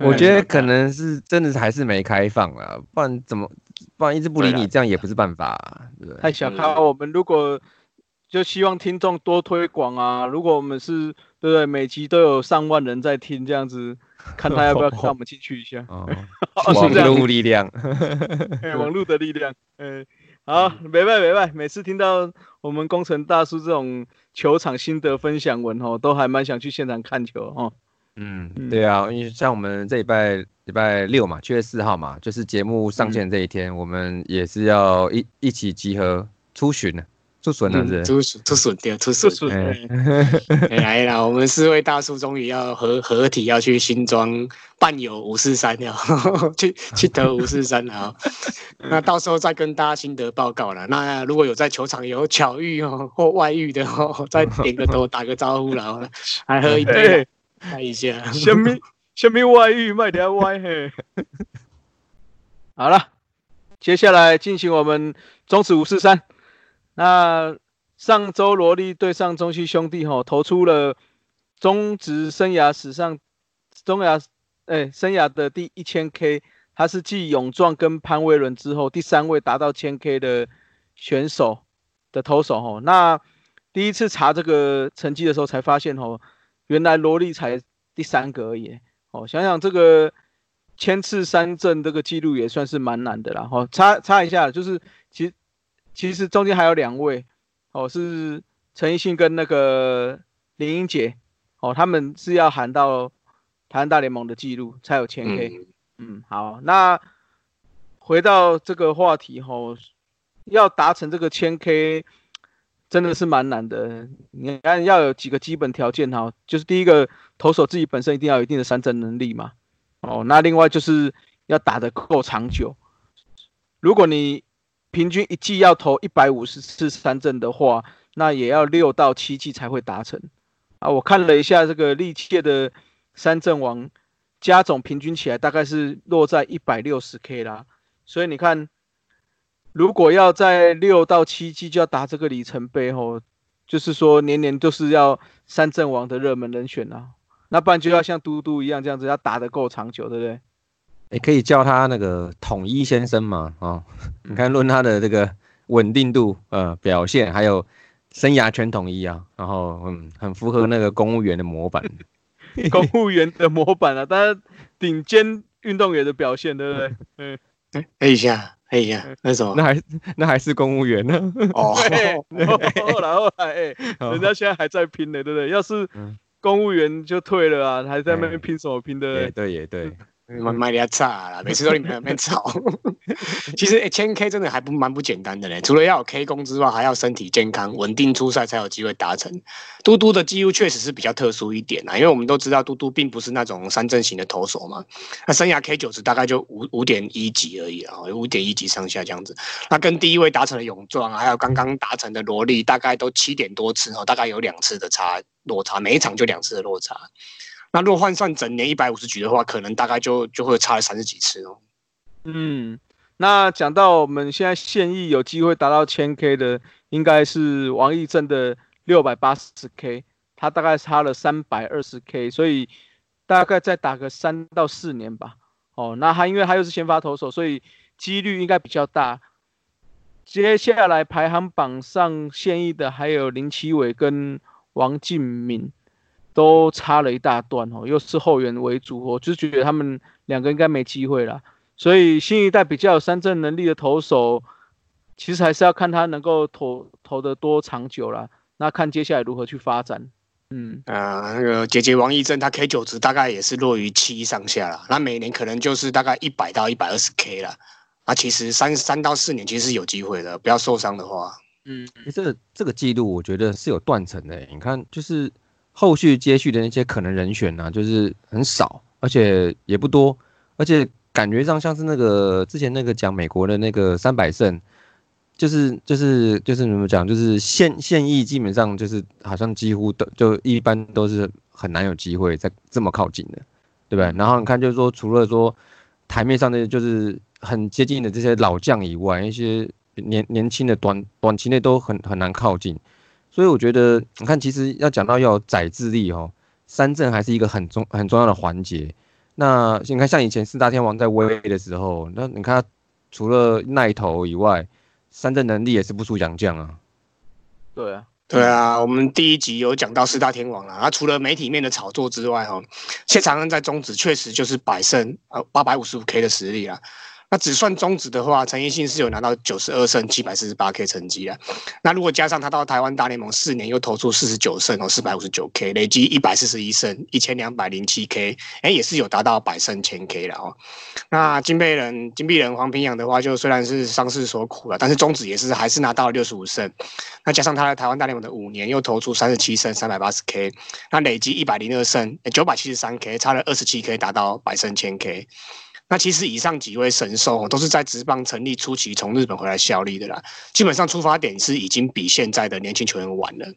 我觉得可能是真的还是没开放啊，不然怎么，不然一直不理你，这样也不是办法，对不对？太小看我们，如果就希望听众多推广啊，如果我们是，对不对？每集都有上万人在听，这样子，看他要不要让我们进去一下。哦，网络力量，网络的力量。嗯，好，没办没办，每次听到我们工程大叔这种球场心得分享文哦，都还蛮想去现场看球哦。嗯，对啊，因为像我们这礼拜礼拜六嘛，七月四号嘛，就是节目上线这一天，我们也是要一一起集合出巡的，出巡的是出巡出巡掉出巡。来了，我们四位大叔终于要合合体，要去新庄伴游五四三了，去去得五四三了。那到时候再跟大家心得报告了。那如果有在球场有巧遇哦或外遇的哦，再点个头打个招呼了，来喝一杯。看一下，什么什么外遇卖条歪嘿。好了，接下来进行我们中指五四三。那上周萝莉对上中西兄弟吼，投出了中职生涯史上中涯哎生涯的第一千 K，他是继勇壮跟潘威伦之后第三位达到千 K 的选手的投手吼。那第一次查这个成绩的时候，才发现吼。原来罗莉才第三个而已，哦，想想这个千次三振这个记录也算是蛮难的啦。哦，插插一下，就是其实其实中间还有两位，哦，是陈奕迅跟那个林英杰，哦，他们是要喊到台湾大联盟的记录才有千 K。嗯，好，那回到这个话题，吼，要达成这个千 K。真的是蛮难的，你看要有几个基本条件哈，就是第一个投手自己本身一定要有一定的三振能力嘛，哦，那另外就是要打得够长久。如果你平均一季要投一百五十次三振的话，那也要六到七季才会达成。啊，我看了一下这个历届的三振王加总平均起来大概是落在一百六十 K 啦，所以你看如果要在六到七季就要打这个里程碑吼，就是说年年都是要三阵王的热门人选啊，那不然就要像嘟嘟一样这样子，要打得够长久，对不对？也可以叫他那个统一先生嘛，啊，你看论他的这个稳定度、呃表现，还有生涯全统一啊，然后嗯，很符合那个公务员的模板，公务员的模板啊，当然顶尖运动员的表现，对不对？嗯，黑一下，黑一下，那什么？那还 那还是公务员呢？哦，后来后来，哎，人家现在还在拼呢，对不对？要是公务员就退了啊，还在那边拼什么拼的？对，也对。买买点差啦，每次都你们 那边吵。其实千 K 真的还不蛮不简单的嘞，除了要有 K 功之外，还要身体健康、稳定出赛才有机会达成。嘟嘟的记录确实是比较特殊一点啊，因为我们都知道嘟嘟并不是那种三阵型的投手嘛，那生涯 K 九值大概就五五点一级而已啊，五点一级上下这样子。那跟第一位达成的勇壮，还有刚刚达成的萝莉，大概都七点多次哦，大概有两次的差落差，每一场就两次的落差。那如果换算整年一百五十局的话，可能大概就就会差了三十几次哦。嗯，那讲到我们现在现役有机会达到千 K 的，应该是王义正的六百八十 K，他大概差了三百二十 K，所以大概再打个三到四年吧。哦，那他因为他又是先发投手，所以几率应该比较大。接下来排行榜上现役的还有林奇伟跟王敬敏。都差了一大段哦，又是后援为主，我就觉得他们两个应该没机会了。所以新一代比较有三振能力的投手，其实还是要看他能够投投的多长久了。那看接下来如何去发展。嗯啊，那个姐姐王义正，他 K 九值大概也是落于七上下了。那每年可能就是大概一百到一百二十 K 了。啊，其实三三到四年其实是有机会的，不要受伤的话。嗯，这个这个记录我觉得是有断层的。你看，就是。后续接续的那些可能人选呢，就是很少，而且也不多，而且感觉上像是那个之前那个讲美国的那个三百胜，就是就是就是怎么讲，就是现现役基本上就是好像几乎都就一般都是很难有机会在这么靠近的，对不对？然后你看，就是说除了说台面上的就是很接近的这些老将以外，一些年年轻的短短期内都很很难靠近。所以我觉得，你看，其实要讲到要有载智力哦，三振还是一个很重很重要的环节。那你看，像以前四大天王在威的时候，那你看，除了耐投以外，三振能力也是不输杨将啊。对啊，对啊，我们第一集有讲到四大天王了。他除了媒体面的炒作之外，哈，谢长恩在中职确实就是百胜呃八百五十五 K 的实力啊。那只算中职的话，陈奕迅是有拿到九十二胜七百四十八 K 成绩啊。那如果加上他到台湾大联盟四年又投出四十九胜哦四百五十九 K，累积一百四十一胜一千两百零七 K，哎也是有达到百胜千 K 了哦。那金贝人金币人黄平阳的话，就虽然是伤势所苦了，但是中职也是还是拿到了六十五胜。那加上他在台湾大联盟的五年又投出三十七胜三百八十 K，那累积一百零二胜九百七十三 K，差了二十七 K 达到百胜千 K。那其实以上几位神兽都是在职棒成立初期从日本回来效力的啦，基本上出发点是已经比现在的年轻球员晚了。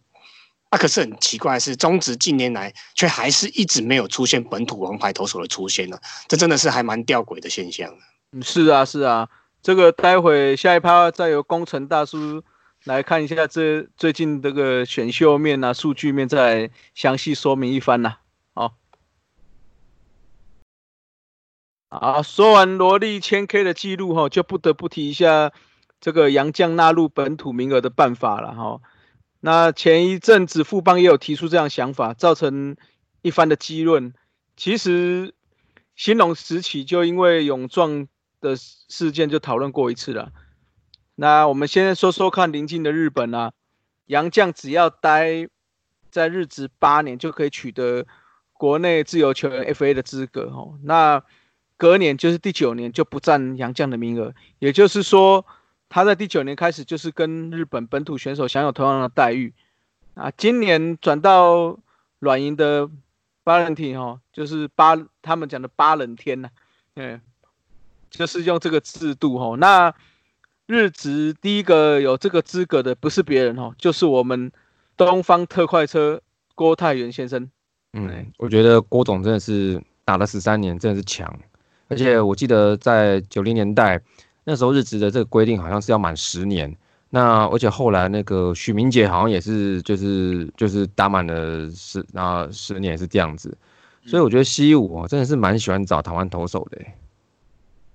啊，可是很奇怪的是，中职近年来却还是一直没有出现本土王牌投手的出现呢，这真的是还蛮吊诡的现象。嗯是啊，是啊，这个待会下一趴再由工程大叔来看一下这最近这个选秀面啊、数据面，再详细说明一番呐。啊，说完萝莉千 K 的记录哈，就不得不提一下这个杨将纳入本土名额的办法了哈。那前一阵子富邦也有提出这样想法，造成一番的激论。其实新龙时期就因为勇壮的事件就讨论过一次了。那我们先说说看邻近的日本啊，杨将只要待在日职八年就可以取得国内自由球员 FA 的资格哦。那隔年就是第九年就不占杨将的名额，也就是说他在第九年开始就是跟日本本土选手享有同样的待遇啊。今年转到软银的巴冷天哈，就是巴他们讲的巴冷天呐，嗯，就是用这个制度哈。那日职第一个有这个资格的不是别人哈，就是我们东方特快车郭泰元先生。嗯，我觉得郭总真的是打了十三年，真的是强。而且我记得在九零年代，那时候日职的这个规定好像是要满十年。那而且后来那个许明杰好像也是，就是就是打满了十，然后十年是这样子，所以我觉得西武哦真的是蛮喜欢找台湾投手的。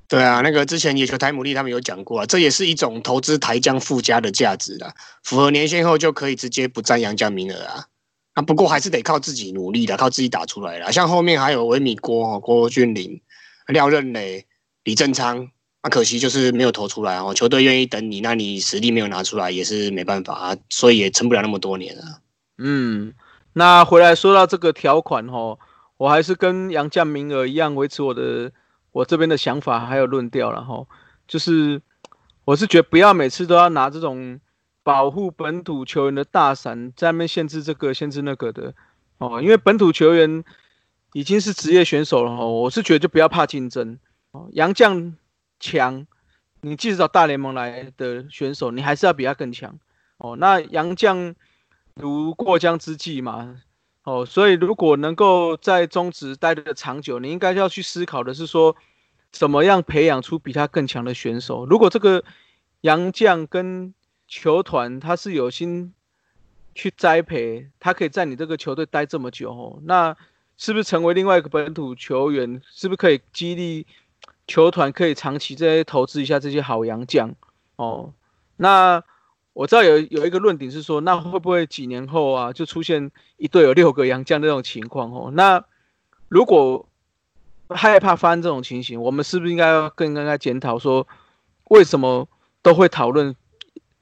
对啊，那个之前野球台姆利他们有讲过啊，这也是一种投资台将附加的价值啦，符合年限后就可以直接不占洋将名额啊。啊，不过还是得靠自己努力的，靠自己打出来了。像后面还有维米郭、郭俊麟、廖任磊、李正昌。那可惜就是没有投出来哦，球队愿意等你，那你实力没有拿出来也是没办法啊，所以也撑不了那么多年啊。嗯，那回来说到这个条款哈，我还是跟杨将名额一样维持我的我这边的想法还有论调了哈，就是我是觉得不要每次都要拿这种保护本土球员的大伞在那边限制这个限制那个的哦，因为本土球员已经是职业选手了哈，我是觉得就不要怕竞争哦，杨将。强，你即使找大联盟来的选手，你还是要比他更强哦。那杨将如过江之鲫嘛，哦，所以如果能够在中职待的长久，你应该要去思考的是说，怎么样培养出比他更强的选手。如果这个杨将跟球团他是有心去栽培，他可以在你这个球队待这么久，哦，那是不是成为另外一个本土球员？是不是可以激励？球团可以长期在投资一下这些好洋将哦。那我知道有有一个论点是说，那会不会几年后啊，就出现一队有六个洋将这种情况哦？那如果害怕发生这种情形，我们是不是应该要更应该检讨说，为什么都会讨论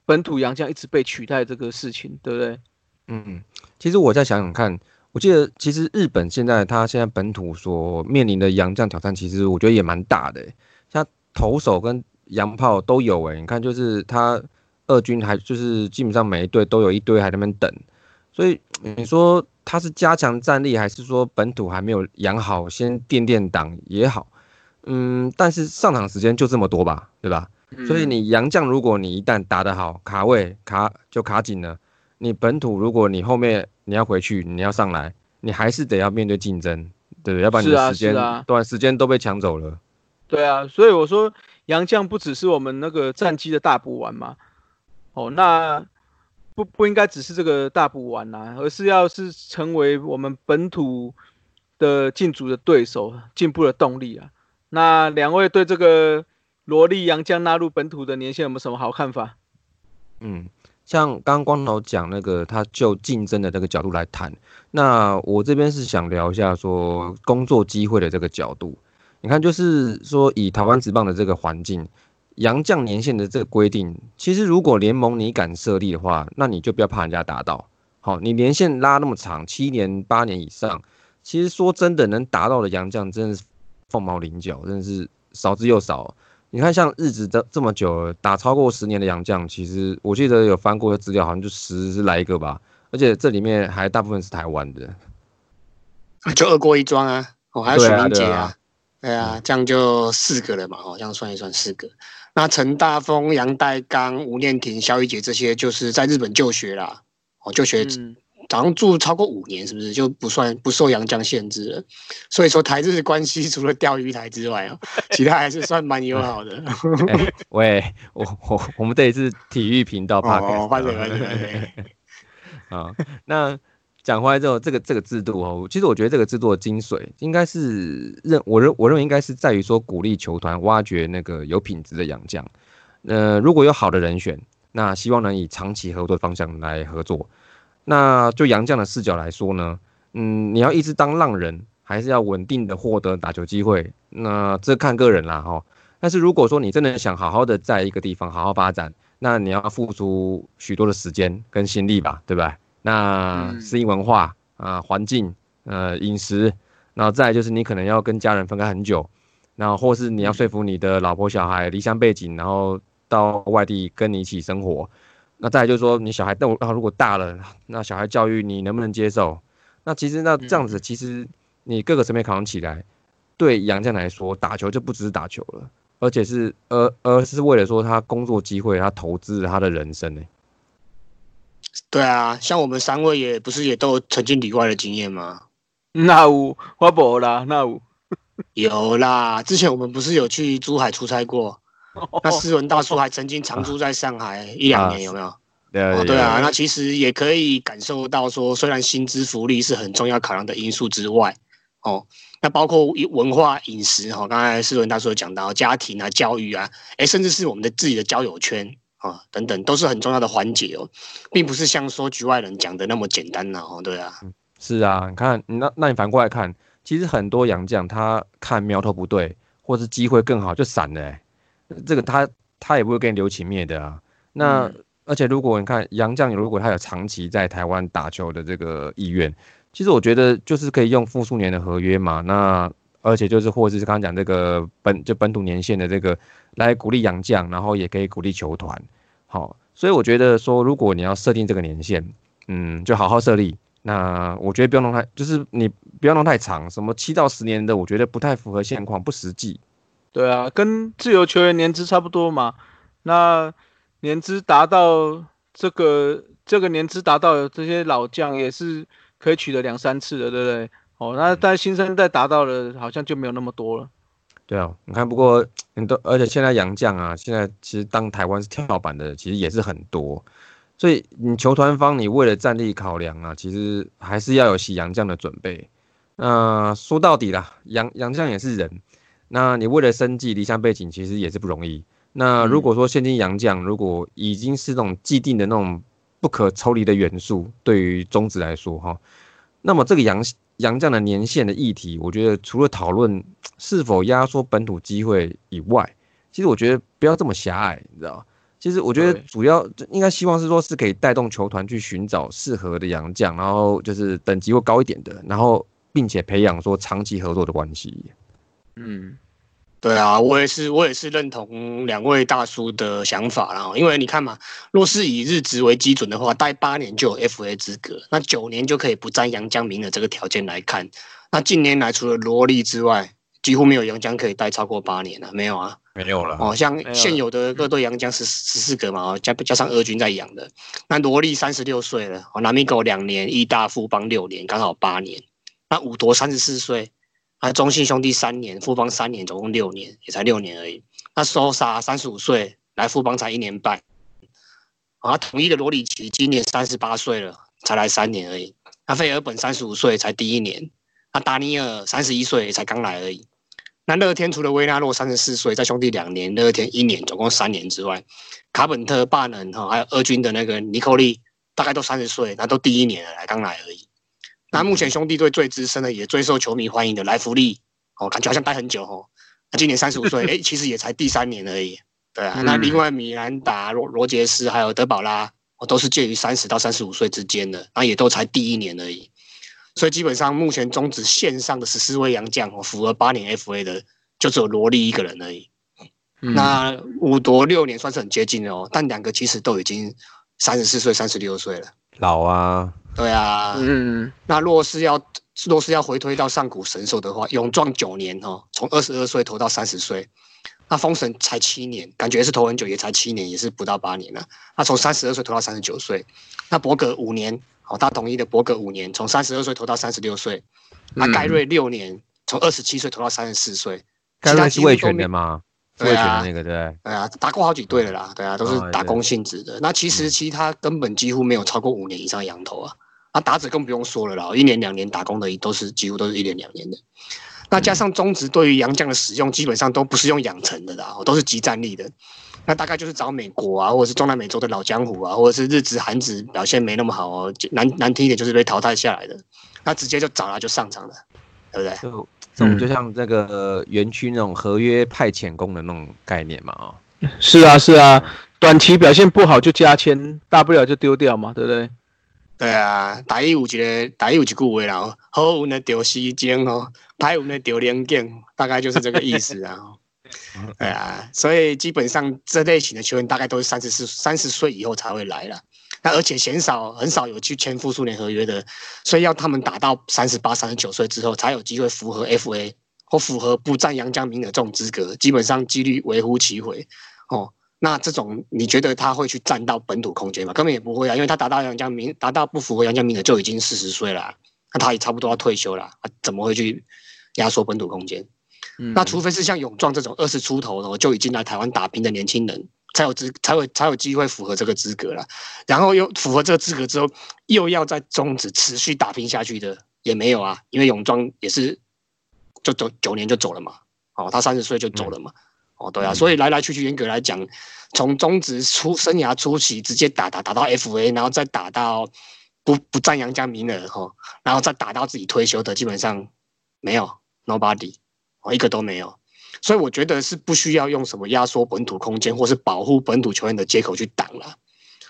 本土洋将一直被取代这个事情，对不对？嗯，其实我再想想看。我记得，其实日本现在他现在本土所面临的洋将挑战，其实我觉得也蛮大的。像投手跟洋炮都有诶，你看就是他二军还就是基本上每一队都有一堆还在那边等，所以你说他是加强战力，还是说本土还没有养好，先垫垫档也好。嗯，但是上场时间就这么多吧，对吧？所以你洋将如果你一旦打得好，卡位卡就卡紧了。你本土如果你后面你要回去，你要上来，你还是得要面对竞争，对不对？要不然你的时间短时间都被抢走了。对啊，所以我说杨将不只是我们那个战机的大补丸嘛，哦，那不不应该只是这个大补丸呐，而是要是成为我们本土的进组的对手，进步的动力啊。那两位对这个萝莉杨将纳入本土的年限有没有什么好看法？嗯。像刚刚光头讲那个，他就竞争的这个角度来谈，那我这边是想聊一下说工作机会的这个角度。你看，就是说以台湾职棒的这个环境，洋将年限的这个规定，其实如果联盟你敢设立的话，那你就不要怕人家达到。好，你年限拉那么长，七年八年以上，其实说真的能达到的洋将，真的是凤毛麟角，真的是少之又少。你看，像日子这这么久，打超过十年的洋将，其实我记得有翻过的资料，好像就十来一个吧。而且这里面还大部分是台湾的，就二过一庄啊，哦，还有许明杰啊，对啊，这样就四个了嘛，哦，这样算一算四个。那陈大峰、杨代刚、吴念婷、肖一杰这些，就是在日本就学啦，哦，就学。早上住超过五年，是不是就不算不受阳江限制了？所以说台日关系除了钓鱼台之外哦，其他还是算蛮友好的。喂，我我我们这里是体育频道，怕哦，欢迎欢迎欢迎。啊，那讲回来之后，这个这个制度哦，其实我觉得这个制度的精髓应该是认我认我认为应该是在于说鼓励球团挖掘那个有品质的洋将。呃，如果有好的人选，那希望能以长期合作方向来合作。那就杨将的视角来说呢，嗯，你要一直当浪人，还是要稳定的获得打球机会？那这看个人啦哈。但是如果说你真的想好好的在一个地方好好发展，那你要付出许多的时间跟心力吧，对吧？那适应文化啊、环境、呃、饮食，然后再就是你可能要跟家人分开很久，然后或是你要说服你的老婆小孩离乡背景，然后到外地跟你一起生活。那再来就是说，你小孩但啊，如果大了，那小孩教育你能不能接受？那其实那这样子，其实你各个层面考量起来，对杨绛来说，打球就不只是打球了，而且是而而是为了说他工作机会，他投资他的人生呢。对啊，像我们三位也不是也都曾经里外的经验吗？那有，我无啦，那有，有啦。之前我们不是有去珠海出差过？那斯文大叔还曾经常住在上海一两年，有没有？哦，对啊，那其实也可以感受到说，虽然薪资福利是很重要考量的因素之外，哦，那包括文化饮食哈，刚才斯文大叔有讲到家庭啊、教育啊，哎，甚至是我们的自己的交友圈啊等等，都是很重要的环节哦，并不是像说局外人讲的那么简单呐，哦，对啊，是啊，你看，那那你反过来看，其实很多洋将他看苗头不对，或是机会更好就闪了，这个他他也不会给你留情面的啊，那。而且，如果你看杨绛，如果他有长期在台湾打球的这个意愿，其实我觉得就是可以用复数年的合约嘛。那而且就是，或者是刚刚讲这个本就本土年限的这个来鼓励杨绛，然后也可以鼓励球团。好，所以我觉得说，如果你要设定这个年限，嗯，就好好设立。那我觉得不要弄太，就是你不要弄太长，什么七到十年的，我觉得不太符合现况，不实际。对啊，跟自由球员年资差不多嘛。那。年资达到这个这个年资达到这些老将也是可以取得两三次的，对不对？哦，那但新生代达到了好像就没有那么多了。对啊，你看，不过很多，而且现在洋将啊，现在其实当台湾是跳板的，其实也是很多。所以你球团方，你为了战力考量啊，其实还是要有洗洋将的准备。那说到底啦，洋洋将也是人，那你为了生计离乡背景，其实也是不容易。那如果说现今洋将如果已经是那种既定的那种不可抽离的元素，对于中职来说哈，那么这个洋洋将的年限的议题，我觉得除了讨论是否压缩本土机会以外，其实我觉得不要这么狭隘，你知道其实我觉得主要应该希望是说是可以带动球团去寻找适合的洋将，然后就是等级会高一点的，然后并且培养说长期合作的关系。嗯。对啊，我也是，我也是认同两位大叔的想法啦。因为你看嘛，若是以日职为基准的话，待八年就有 FA 资格，那九年就可以不占杨江明的这个条件来看，那近年来除了罗莉之外，几乎没有杨江可以待超过八年了，没有啊？没有了。哦，像现有的各队杨江十十四个嘛，加加上俄军在养的，那罗莉三十六岁了，哦，南米狗两年，一大富邦六年，刚好八年，那五夺三十四岁。啊，中信兄弟三年，富邦三年，总共六年，也才六年而已。那苏沙三十五岁来富邦才一年半。啊，统一的罗里奇今年三十八岁了，才来三年而已。那费尔本三十五岁才第一年。那达尼尔三十一岁才刚来而已。那乐天除了维纳洛三十四岁在兄弟两年，乐天一年，总共三年之外，卡本特、巴能哈，还有二军的那个尼科利，大概都三十岁，那都第一年了，来刚来而已。那目前兄弟队最资深的，也最受球迷欢迎的莱弗利，哦，感觉好像待很久哦。他今年三十五岁，哎，其实也才第三年而已。对啊，那另外米兰达、罗罗杰斯还有德保拉，哦，都是介于三十到三十五岁之间的，那也都才第一年而已。所以基本上目前终止线上的十四位洋将，哦，符合八年 FA 的，就只有罗莉一个人而已。那五夺六年算是很接近的哦，但两个其实都已经三十四岁、三十六岁了。老啊。对啊，嗯，那若是要若是要回推到上古神兽的话，勇壮九年哦，从二十二岁投到三十岁，那封神才七年，感觉是投很久，也才七年，也是不到八年了。那从三十二岁投到三十九岁，那伯格五年，哦，大统一的伯格五年，从三十二岁投到三十六岁，那盖瑞六年，从二十七岁投到三十四岁，盖瑞是卫权的吗？对啊，那个对，对啊，打过好几队了啦，对啊，都是打工性质的。那其实其他根本几乎没有超过五年以上羊头啊。那打者更不用说了啦，一年两年打工的都是几乎都是一年两年的。那加上中职对于洋将的使用，基本上都不是用养成的啦，都是集战力的。那大概就是找美国啊，或者是中南美洲的老江湖啊，或者是日职、韩职表现没那么好哦，难难听一点就是被淘汰下来的，那直接就找他就上场了，对不对？就这种就像那个园区那种合约派遣工的那种概念嘛，啊，是啊是啊，短期表现不好就加签，大不了就丢掉嘛，对不对？对啊，打一有一个，大一有一句话啦，好运的丢时间哦，歹运的丢零件，大概就是这个意思啊。对啊，所以基本上这类型的球员大概都是三十四、三十岁以后才会来了。那而且鲜少、很少有去签复数年合约的，所以要他们打到三十八、三十九岁之后，才有机会符合 FA 或符合不占杨江明的这种资格，基本上几率微乎其微哦。那这种你觉得他会去占到本土空间吗？根本也不会啊，因为他达到杨家明，达到不符合杨家明的就已经四十岁了，那他也差不多要退休了，他怎么会去压缩本土空间？嗯那除非是像勇壮这种二十出头的就已经来台湾打拼的年轻人，才有资才有才有机会符合这个资格了。然后又符合这个资格之后，又要在中止持续打拼下去的也没有啊，因为勇壮也是就走九年就走了嘛，哦，他三十岁就走了嘛，哦，对啊，所以来来去去，严格来讲，从中职初生涯初期直接打打打到 FA，然后再打到不不占杨家名额哈，然后再打到自己退休的，基本上没有 nobody。哦，一个都没有，所以我觉得是不需要用什么压缩本土空间或是保护本土球员的接口去挡了。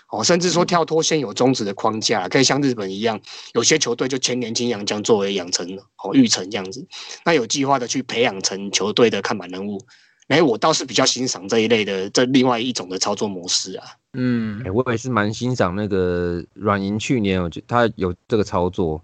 哦，甚至说跳脱现有中职的框架，可以像日本一样，有些球队就签年轻洋将作为养成哦育成这样子，那有计划的去培养成球队的看板人物。哎，我倒是比较欣赏这一类的这另外一种的操作模式啊。嗯。哎、，我也是蛮欣赏那个软银去年，我觉得他有这个操作，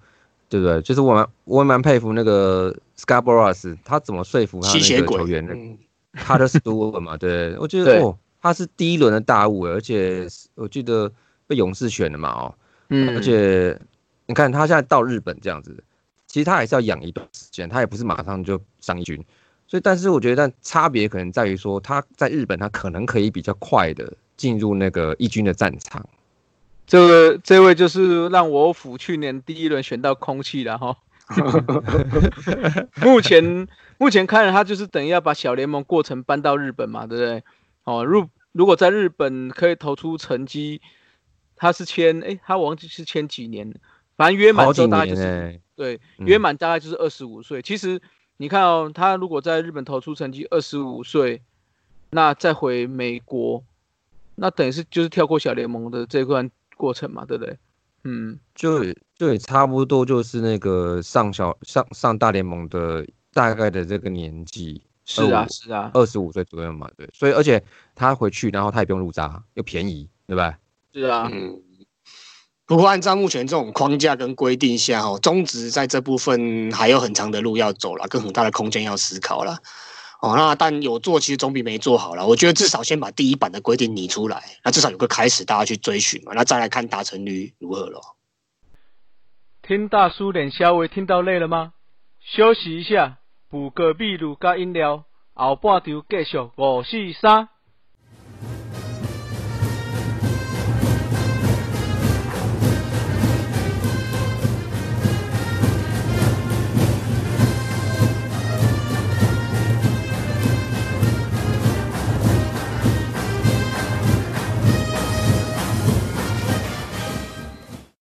对不对？就是我蛮我也蛮佩服那个 Scarborough，他怎么说服他那吸血鬼个球员的嗯，他的 Stewart 嘛，对，我觉得哦，他是第一轮的大物，而且我记得被勇士选的嘛，哦，嗯，而且你看他现在到日本这样子，其实他还是要养一段时间，他也不是马上就上一军，所以但是我觉得但差别可能在于说他在日本他可能可以比较快的进入那个一军的战场。这个这位就是让我府去年第一轮选到空气了哈。目前目前看来，他就是等于要把小联盟过程搬到日本嘛，对不对？哦，如如果在日本可以投出成绩，他是签哎，他忘记是签几年，反正约满之后大概就是对，嗯约满大概就是二十五岁。其实你看哦，他如果在日本投出成绩二十五岁，那再回美国，那等于是就是跳过小联盟的这段过程嘛，对不对？嗯，就就也差不多就是那个上小上上大联盟的大概的这个年纪，是啊，是啊，二十五岁左右嘛，对，所以而且他回去，然后他也不用入闸，又便宜，对吧？是啊，嗯，不过按照目前这种框架跟规定下，哦，中职在这部分还有很长的路要走了，跟很大的空间要思考了。哦，那但有做其实总比没做好了。我觉得至少先把第一版的规定拟出来，那至少有个开始，大家去追寻嘛。那再来看达成率如何咯。听大叔脸稍微听到累了吗？休息一下，补个秘鲁加饮料，后半场继续五四三。